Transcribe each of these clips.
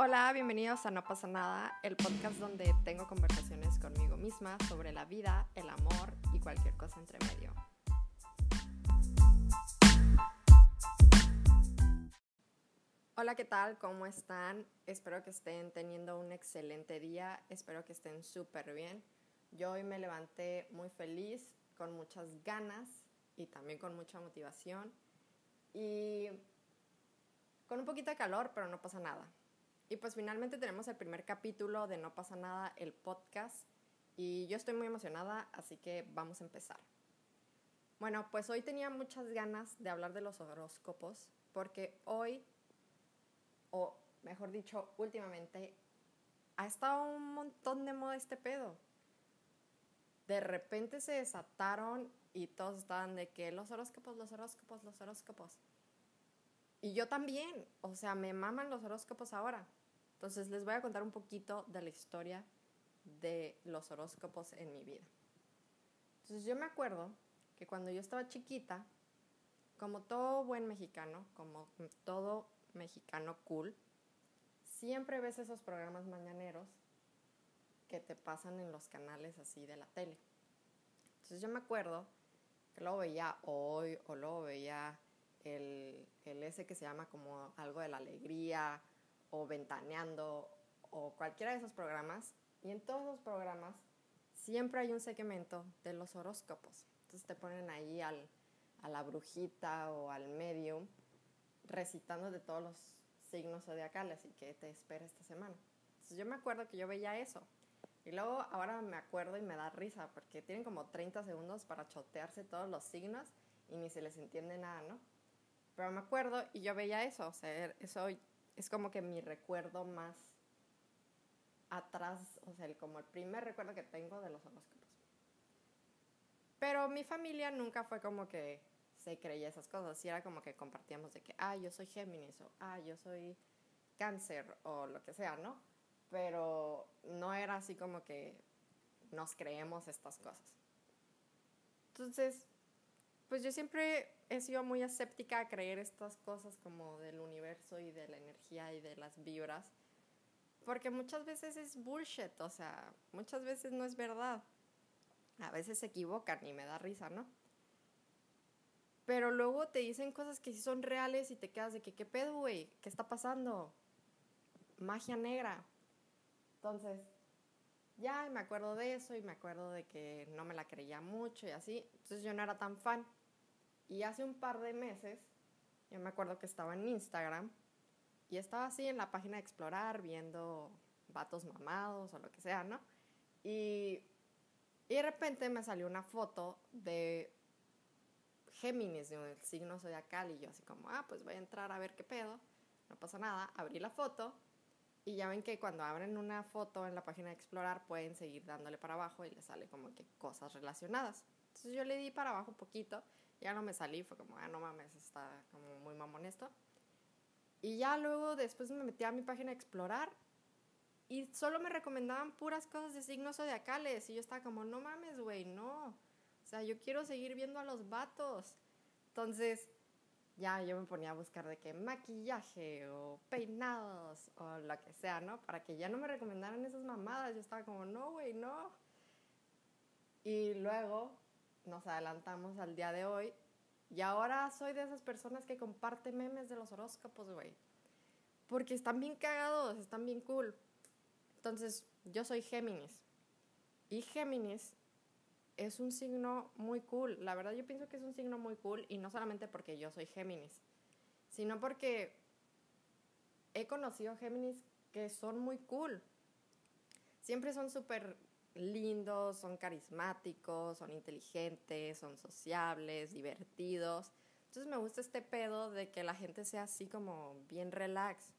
Hola, bienvenidos a No pasa nada, el podcast donde tengo conversaciones conmigo misma sobre la vida, el amor y cualquier cosa entre medio. Hola, ¿qué tal? ¿Cómo están? Espero que estén teniendo un excelente día, espero que estén súper bien. Yo hoy me levanté muy feliz, con muchas ganas y también con mucha motivación y con un poquito de calor, pero no pasa nada. Y pues finalmente tenemos el primer capítulo de No pasa nada, el podcast. Y yo estoy muy emocionada, así que vamos a empezar. Bueno, pues hoy tenía muchas ganas de hablar de los horóscopos, porque hoy, o mejor dicho, últimamente, ha estado un montón de moda este pedo. De repente se desataron y todos estaban de que los horóscopos, los horóscopos, los horóscopos. Y yo también, o sea, me maman los horóscopos ahora. Entonces les voy a contar un poquito de la historia de los horóscopos en mi vida. Entonces yo me acuerdo que cuando yo estaba chiquita, como todo buen mexicano, como todo mexicano cool, siempre ves esos programas mañaneros que te pasan en los canales así de la tele. Entonces yo me acuerdo que luego veía hoy o luego veía el, el ese que se llama como algo de la alegría o Ventaneando o cualquiera de esos programas. Y en todos los programas siempre hay un segmento de los horóscopos. Entonces te ponen ahí al, a la brujita o al medium recitando de todos los signos zodiacales y que te espera esta semana. Entonces yo me acuerdo que yo veía eso. Y luego ahora me acuerdo y me da risa porque tienen como 30 segundos para chotearse todos los signos y ni se les entiende nada, ¿no? Pero me acuerdo y yo veía eso, o sea, eso es como que mi recuerdo más atrás, o sea, el, como el primer recuerdo que tengo de los horóscopos. Pero mi familia nunca fue como que se creía esas cosas, y era como que compartíamos de que, ah, yo soy Géminis, o ah, yo soy cáncer, o lo que sea, ¿no? Pero no era así como que nos creemos estas cosas. Entonces, pues yo siempre he sido muy escéptica a creer estas cosas como del universo y de la energía y de las vibras, porque muchas veces es bullshit, o sea, muchas veces no es verdad. A veces se equivocan y me da risa, ¿no? Pero luego te dicen cosas que sí son reales y te quedas de que, ¿qué pedo, güey? ¿Qué está pasando? Magia negra. Entonces, ya me acuerdo de eso y me acuerdo de que no me la creía mucho y así. Entonces yo no era tan fan. Y hace un par de meses, yo me acuerdo que estaba en Instagram y estaba así en la página de explorar viendo vatos mamados o lo que sea, ¿no? Y, y de repente me salió una foto de Géminis, de un signo zodiacal, y yo así como, ah, pues voy a entrar a ver qué pedo, no pasa nada, abrí la foto y ya ven que cuando abren una foto en la página de explorar pueden seguir dándole para abajo y le sale como que cosas relacionadas. Entonces yo le di para abajo un poquito ya no me salí, fue como, ah, no mames, está como muy mamón esto. Y ya luego después me metí a mi página a explorar y solo me recomendaban puras cosas de signos zodiacales y yo estaba como, no mames, güey, no. O sea, yo quiero seguir viendo a los vatos. Entonces, ya yo me ponía a buscar de qué maquillaje o peinados o lo que sea, ¿no? Para que ya no me recomendaran esas mamadas. Yo estaba como, no, güey, no. Y luego nos adelantamos al día de hoy. Y ahora soy de esas personas que comparte memes de los horóscopos, güey. Porque están bien cagados, están bien cool. Entonces, yo soy Géminis. Y Géminis es un signo muy cool. La verdad yo pienso que es un signo muy cool y no solamente porque yo soy Géminis, sino porque he conocido Géminis que son muy cool. Siempre son súper lindos, son carismáticos, son inteligentes, son sociables, divertidos. Entonces me gusta este pedo de que la gente sea así como bien relax.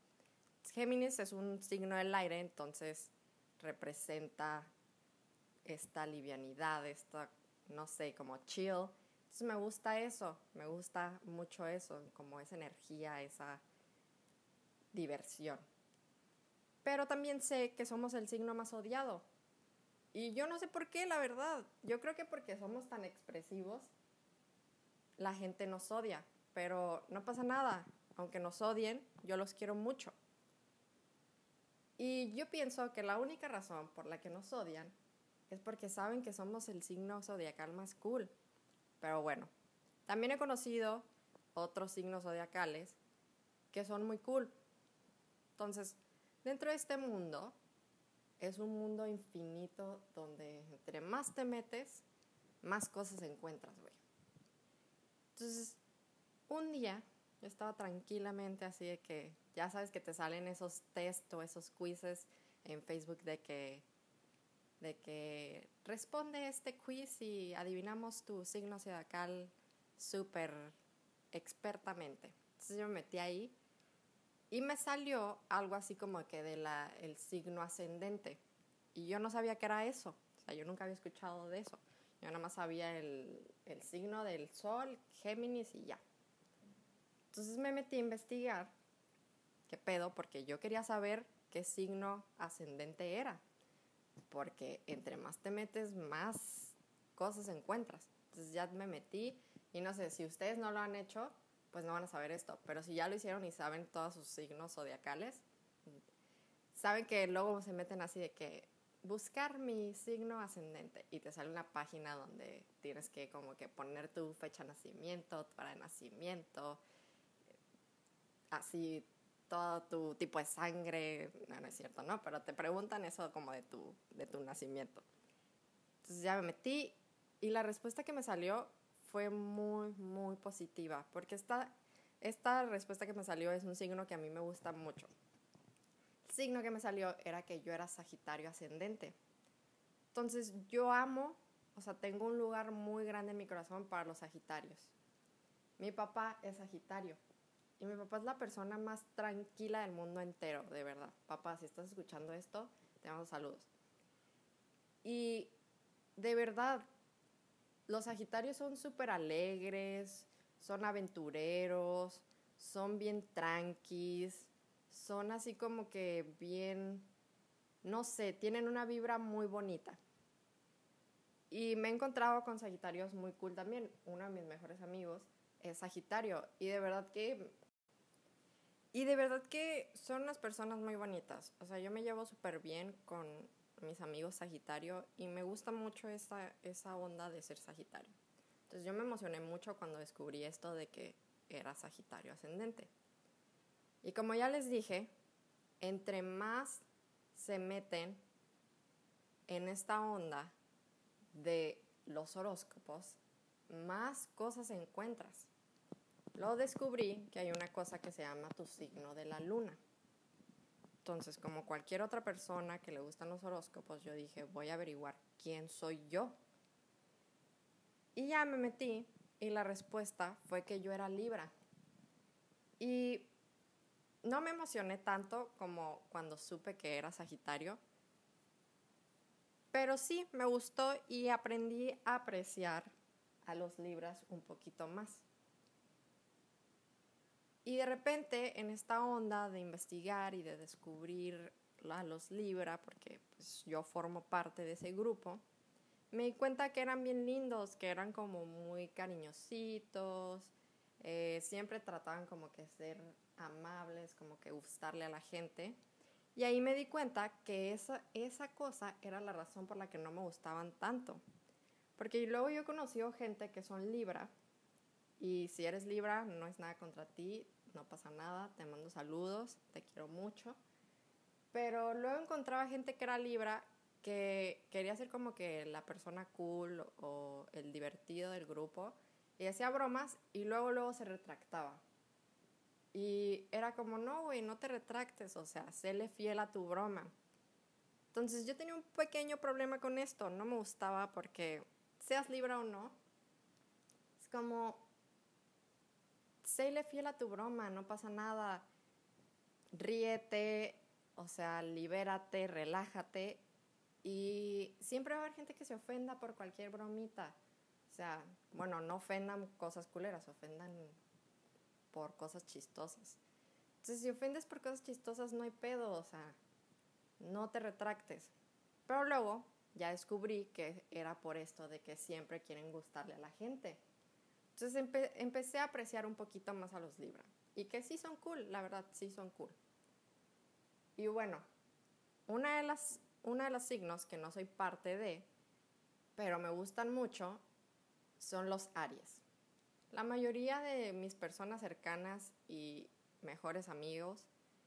Géminis es un signo del aire, entonces representa esta livianidad, esta, no sé, como chill. Entonces me gusta eso, me gusta mucho eso, como esa energía, esa diversión. Pero también sé que somos el signo más odiado. Y yo no sé por qué, la verdad. Yo creo que porque somos tan expresivos, la gente nos odia. Pero no pasa nada. Aunque nos odien, yo los quiero mucho. Y yo pienso que la única razón por la que nos odian es porque saben que somos el signo zodiacal más cool. Pero bueno, también he conocido otros signos zodiacales que son muy cool. Entonces, dentro de este mundo, es un mundo infinito donde entre más te metes, más cosas encuentras, güey. Entonces, un día yo estaba tranquilamente así de que ya sabes que te salen esos test o esos quizzes en Facebook de que de que responde este quiz y adivinamos tu signo zodiacal súper expertamente. Entonces yo me metí ahí y me salió algo así como que de la, el signo ascendente. Y yo no sabía que era eso. O sea, yo nunca había escuchado de eso. Yo nada más sabía el, el signo del sol, Géminis y ya. Entonces me metí a investigar qué pedo, porque yo quería saber qué signo ascendente era. Porque entre más te metes, más cosas encuentras. Entonces ya me metí y no sé, si ustedes no lo han hecho, pues no van a saber esto. Pero si ya lo hicieron y saben todos sus signos zodiacales, saben que luego se meten así de que buscar mi signo ascendente y te sale una página donde tienes que como que poner tu fecha de nacimiento, hora de nacimiento, así todo tu tipo de sangre, no, no es cierto, ¿no? Pero te preguntan eso como de tu, de tu nacimiento. Entonces ya me metí y la respuesta que me salió fue muy, muy positiva, porque esta, esta respuesta que me salió es un signo que a mí me gusta mucho. El signo que me salió era que yo era Sagitario ascendente. Entonces yo amo, o sea, tengo un lugar muy grande en mi corazón para los Sagitarios. Mi papá es Sagitario y mi papá es la persona más tranquila del mundo entero, de verdad. Papá, si estás escuchando esto, te mando saludos. Y de verdad, los Sagitarios son súper alegres, son aventureros, son bien tranquis, son así como que bien, no sé, tienen una vibra muy bonita. Y me he encontrado con Sagitarios muy cool también. Uno de mis mejores amigos es Sagitario y de verdad que y de verdad que son unas personas muy bonitas. O sea, yo me llevo súper bien con mis amigos Sagitario y me gusta mucho esa, esa onda de ser Sagitario. Entonces yo me emocioné mucho cuando descubrí esto de que era Sagitario ascendente. Y como ya les dije, entre más se meten en esta onda de los horóscopos, más cosas encuentras. Luego descubrí que hay una cosa que se llama tu signo de la luna. Entonces, como cualquier otra persona que le gustan los horóscopos, yo dije, voy a averiguar quién soy yo. Y ya me metí y la respuesta fue que yo era Libra. Y no me emocioné tanto como cuando supe que era Sagitario, pero sí me gustó y aprendí a apreciar a los Libras un poquito más. Y de repente, en esta onda de investigar y de descubrir a los Libra, porque pues, yo formo parte de ese grupo, me di cuenta que eran bien lindos, que eran como muy cariñositos, eh, siempre trataban como que ser amables, como que gustarle a la gente. Y ahí me di cuenta que esa, esa cosa era la razón por la que no me gustaban tanto. Porque luego yo he conocido gente que son Libra, y si eres Libra, no es nada contra ti, no pasa nada, te mando saludos, te quiero mucho. Pero luego encontraba gente que era Libra que quería ser como que la persona cool o el divertido del grupo y hacía bromas y luego luego se retractaba. Y era como, no, güey, no te retractes, o sea, séle fiel a tu broma. Entonces yo tenía un pequeño problema con esto, no me gustaba porque seas Libra o no, es como, séle fiel a tu broma, no pasa nada. Ríete, o sea, libérate, relájate. Y siempre va a haber gente que se ofenda por cualquier bromita. O sea, bueno, no ofendan cosas culeras, ofendan por cosas chistosas. Entonces, si ofendes por cosas chistosas, no hay pedo, o sea, no te retractes. Pero luego ya descubrí que era por esto de que siempre quieren gustarle a la gente. Entonces empecé a apreciar un poquito más a los Libra. Y que sí son cool, la verdad, sí son cool. Y bueno, una de las, una de los signos que no soy parte de, pero me gustan mucho, son los Aries. La mayoría de mis personas cercanas y mejores amigos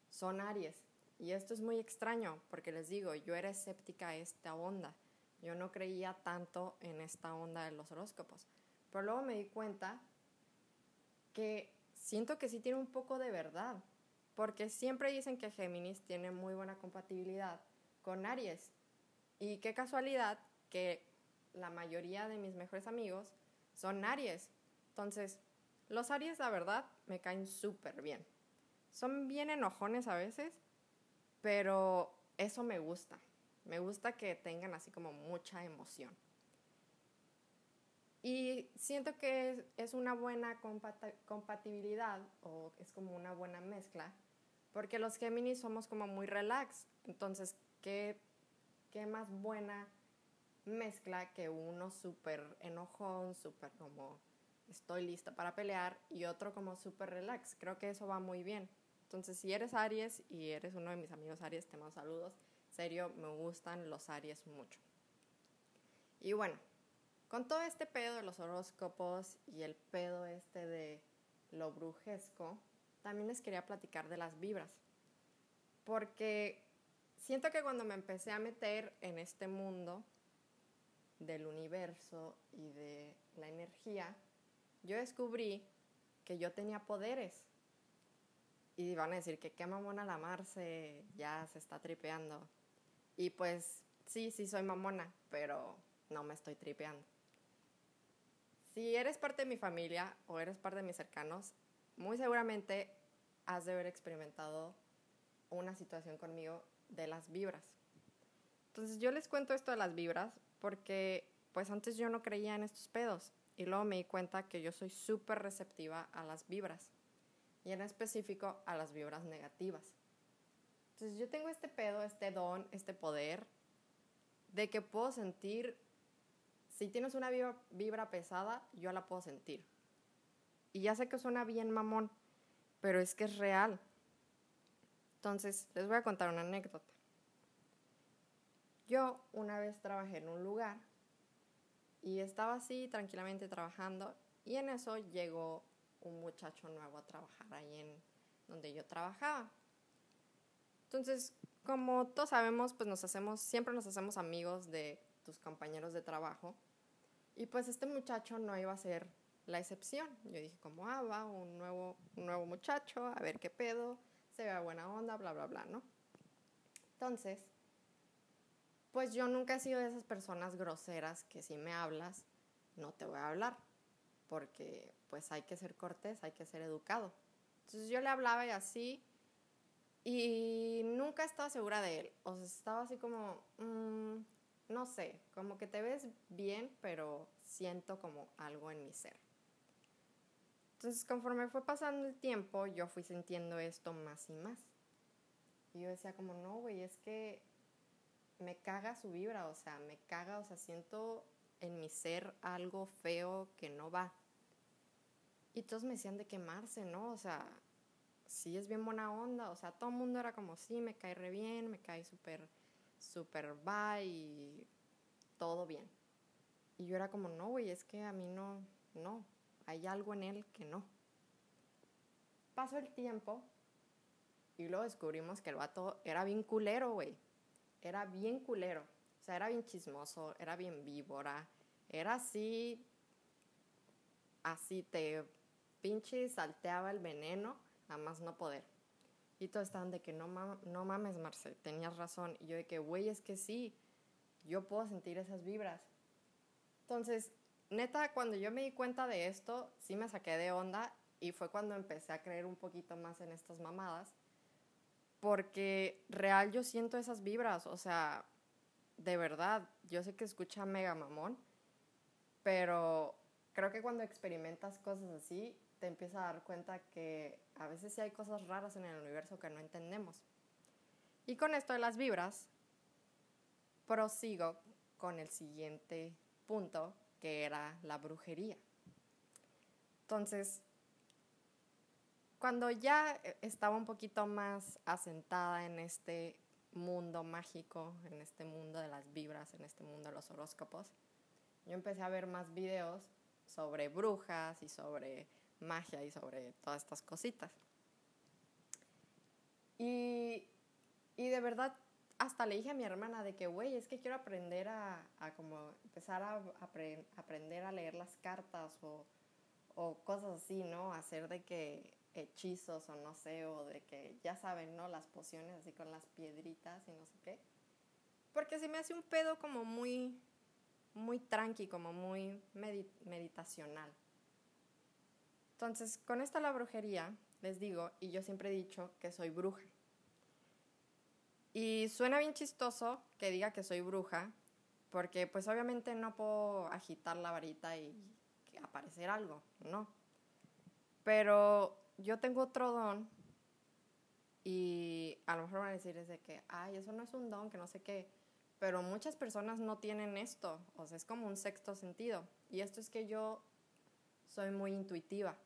son Aries. Y esto es muy extraño porque les digo, yo era escéptica a esta onda. Yo no creía tanto en esta onda de los horóscopos. Pero luego me di cuenta que siento que sí tiene un poco de verdad. Porque siempre dicen que Géminis tiene muy buena compatibilidad con Aries. Y qué casualidad que la mayoría de mis mejores amigos son Aries. Entonces, los Aries, la verdad, me caen súper bien. Son bien enojones a veces, pero eso me gusta. Me gusta que tengan así como mucha emoción. Y siento que es una buena compatibilidad o es como una buena mezcla, porque los Géminis somos como muy relax. Entonces, ¿qué, qué más buena mezcla que uno súper enojón, súper como estoy lista para pelear y otro como súper relax? Creo que eso va muy bien. Entonces, si eres Aries y eres uno de mis amigos Aries, te mando saludos. Serio, me gustan los Aries mucho. Y bueno, con todo este pedo de los horóscopos y el pedo este de lo brujesco, también les quería platicar de las vibras. Porque siento que cuando me empecé a meter en este mundo del universo y de la energía, yo descubrí que yo tenía poderes y van a decir que qué mamona la Marce ya se está tripeando. Y pues sí, sí soy mamona, pero no me estoy tripeando. Si eres parte de mi familia o eres parte de mis cercanos, muy seguramente has de haber experimentado una situación conmigo de las vibras. Entonces yo les cuento esto de las vibras porque pues antes yo no creía en estos pedos y luego me di cuenta que yo soy súper receptiva a las vibras y en específico a las vibras negativas. Entonces yo tengo este pedo, este don, este poder de que puedo sentir, si tienes una vibra, pesada, yo la puedo sentir. Y ya sé que suena bien mamón, pero es que es real. Entonces, les voy a contar una anécdota. Yo una vez trabajé en un lugar y estaba así tranquilamente trabajando y en eso llegó un muchacho nuevo a trabajar ahí en donde yo trabajaba. Entonces, como todos sabemos, pues nos hacemos, siempre nos hacemos amigos de tus compañeros de trabajo. Y pues este muchacho no iba a ser la excepción. Yo dije, como, ah, va, un nuevo, un nuevo muchacho, a ver qué pedo, se vea buena onda, bla, bla, bla, ¿no? Entonces, pues yo nunca he sido de esas personas groseras que si me hablas, no te voy a hablar porque pues hay que ser cortés, hay que ser educado. Entonces yo le hablaba y así, y nunca estaba segura de él. O sea, estaba así como, mm, no sé, como que te ves bien, pero siento como algo en mi ser. Entonces, conforme fue pasando el tiempo, yo fui sintiendo esto más y más. Y yo decía como, no, güey, es que me caga su vibra, o sea, me caga, o sea, siento en mi ser algo feo que no va. Y todos me decían de quemarse, ¿no? O sea, sí es bien buena onda. O sea, todo el mundo era como, sí, me cae re bien, me cae súper, súper va y todo bien. Y yo era como, no, güey, es que a mí no, no, hay algo en él que no. Pasó el tiempo y luego descubrimos que el vato era bien culero, güey. Era bien culero. O sea, era bien chismoso, era bien víbora, era así, así te pinche salteaba el veneno a más no poder. Y todos estaban de que no, no mames, Marce, tenías razón. Y yo de que, güey, es que sí, yo puedo sentir esas vibras. Entonces, neta, cuando yo me di cuenta de esto, sí me saqué de onda y fue cuando empecé a creer un poquito más en estas mamadas. Porque real yo siento esas vibras, o sea, de verdad, yo sé que escucha mega mamón, pero creo que cuando experimentas cosas así, te empiezas a dar cuenta que a veces sí hay cosas raras en el universo que no entendemos. Y con esto de las vibras, prosigo con el siguiente punto, que era la brujería. Entonces, cuando ya estaba un poquito más asentada en este mundo mágico, en este mundo de las vibras, en este mundo de los horóscopos, yo empecé a ver más videos sobre brujas y sobre magia y sobre todas estas cositas. Y, y de verdad, hasta le dije a mi hermana de que, güey, es que quiero aprender a, a como empezar a, aprender a leer las cartas o, o cosas así, ¿no? Hacer de que hechizos o no sé, o de que ya saben, ¿no? Las pociones así con las piedritas y no sé qué. Porque se me hace un pedo como muy, muy tranqui, como muy meditacional. Entonces, con esta la brujería, les digo, y yo siempre he dicho que soy bruja. Y suena bien chistoso que diga que soy bruja, porque pues obviamente no puedo agitar la varita y aparecer algo, no. Pero yo tengo otro don y a lo mejor van a decir es de que, ay, eso no es un don, que no sé qué. Pero muchas personas no tienen esto, o sea, es como un sexto sentido. Y esto es que yo soy muy intuitiva.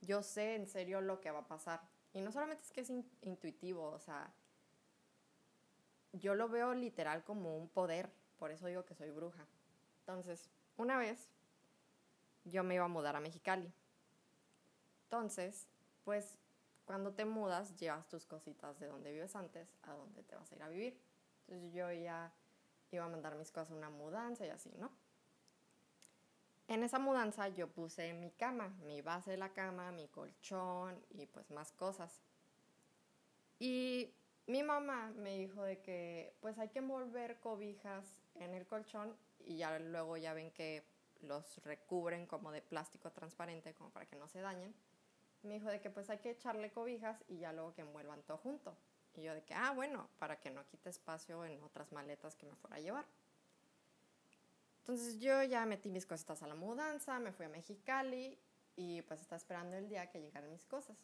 Yo sé en serio lo que va a pasar. Y no solamente es que es intuitivo, o sea, yo lo veo literal como un poder, por eso digo que soy bruja. Entonces, una vez yo me iba a mudar a Mexicali. Entonces, pues cuando te mudas, llevas tus cositas de donde vives antes a donde te vas a ir a vivir. Entonces yo ya iba a mandar mis cosas a una mudanza y así, ¿no? En esa mudanza yo puse mi cama, mi base de la cama, mi colchón y pues más cosas. Y mi mamá me dijo de que pues hay que envolver cobijas en el colchón y ya luego ya ven que los recubren como de plástico transparente como para que no se dañen me dijo de que pues hay que echarle cobijas y ya luego que envuelvan todo junto. Y yo de que, ah, bueno, para que no quite espacio en otras maletas que me fuera a llevar. Entonces yo ya metí mis cositas a la mudanza, me fui a Mexicali y pues estaba esperando el día que llegaran mis cosas.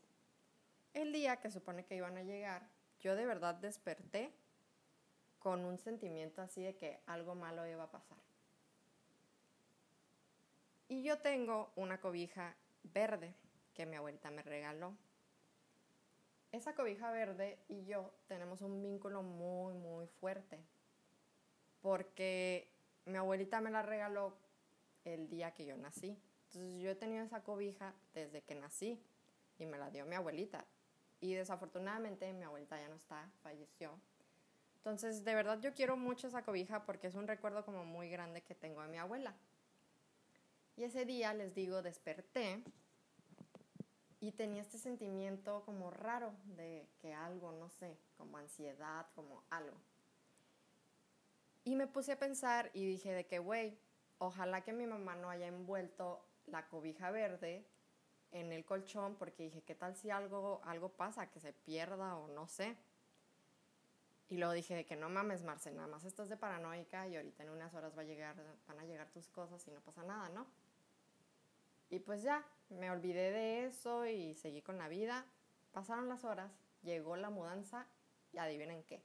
El día que supone que iban a llegar, yo de verdad desperté con un sentimiento así de que algo malo iba a pasar. Y yo tengo una cobija verde que mi abuelita me regaló. Esa cobija verde y yo tenemos un vínculo muy, muy fuerte. Porque mi abuelita me la regaló el día que yo nací. Entonces yo he tenido esa cobija desde que nací y me la dio mi abuelita. Y desafortunadamente mi abuelita ya no está, falleció. Entonces de verdad yo quiero mucho esa cobija porque es un recuerdo como muy grande que tengo de mi abuela. Y ese día les digo, desperté y tenía este sentimiento como raro de que algo, no sé, como ansiedad, como algo. Y me puse a pensar y dije de que, güey, ojalá que mi mamá no haya envuelto la cobija verde en el colchón porque dije, ¿qué tal si algo, algo pasa, que se pierda o no sé? Y luego dije de que no mames, Marce, nada más estás de paranoica y ahorita en unas horas va a llegar, van a llegar tus cosas y no pasa nada, ¿no? Y pues ya, me olvidé de eso y seguí con la vida. Pasaron las horas, llegó la mudanza y adivinen qué.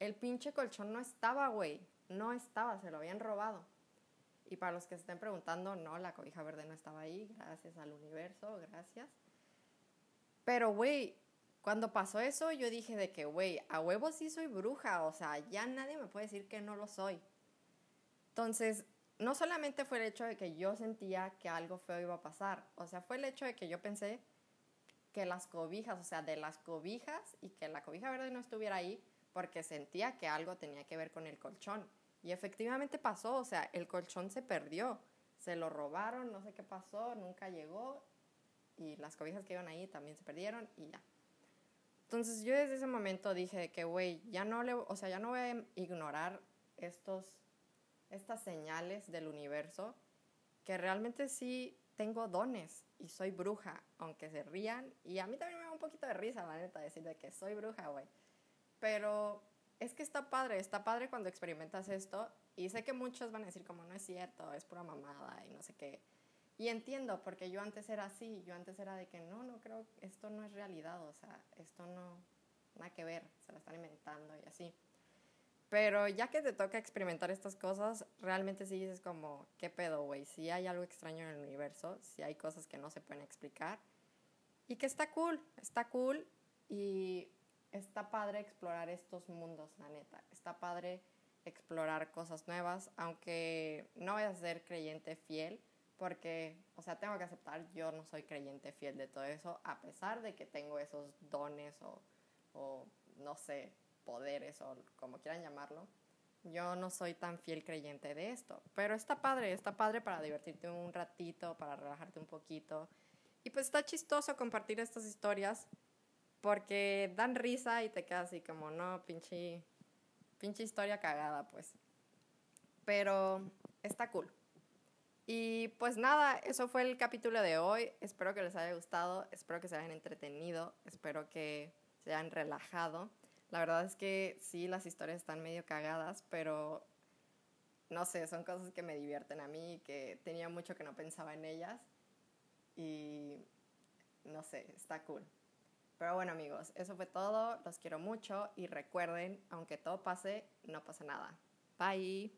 El pinche colchón no estaba, güey. No estaba, se lo habían robado. Y para los que se estén preguntando, no, la cobija verde no estaba ahí, gracias al universo, gracias. Pero, güey, cuando pasó eso, yo dije de que, güey, a huevo sí soy bruja, o sea, ya nadie me puede decir que no lo soy. Entonces, no solamente fue el hecho de que yo sentía que algo feo iba a pasar, o sea, fue el hecho de que yo pensé que las cobijas, o sea, de las cobijas y que la cobija verde no estuviera ahí porque sentía que algo tenía que ver con el colchón. Y efectivamente pasó, o sea, el colchón se perdió, se lo robaron, no sé qué pasó, nunca llegó y las cobijas que iban ahí también se perdieron y ya. Entonces yo desde ese momento dije que, güey, ya no le, o sea, ya no voy a ignorar estos estas señales del universo, que realmente sí tengo dones y soy bruja, aunque se rían. Y a mí también me da un poquito de risa, la neta, decir de que soy bruja, güey. Pero es que está padre, está padre cuando experimentas esto. Y sé que muchos van a decir como no es cierto, es pura mamada y no sé qué. Y entiendo, porque yo antes era así, yo antes era de que no, no creo, esto no es realidad, o sea, esto no, nada que ver, se lo están inventando y así. Pero ya que te toca experimentar estas cosas, realmente sí dices como, ¿qué pedo, güey? Si hay algo extraño en el universo, si hay cosas que no se pueden explicar. Y que está cool, está cool y está padre explorar estos mundos, la neta. Está padre explorar cosas nuevas, aunque no vayas a ser creyente fiel, porque, o sea, tengo que aceptar, yo no soy creyente fiel de todo eso, a pesar de que tengo esos dones o, o no sé, poderes o como quieran llamarlo. Yo no soy tan fiel creyente de esto, pero está padre, está padre para divertirte un ratito, para relajarte un poquito. Y pues está chistoso compartir estas historias porque dan risa y te quedas así como, no, pinche, pinche historia cagada, pues. Pero está cool. Y pues nada, eso fue el capítulo de hoy. Espero que les haya gustado, espero que se hayan entretenido, espero que se hayan relajado. La verdad es que sí, las historias están medio cagadas, pero no sé, son cosas que me divierten a mí, que tenía mucho que no pensaba en ellas. Y no sé, está cool. Pero bueno amigos, eso fue todo, los quiero mucho y recuerden, aunque todo pase, no pasa nada. Bye.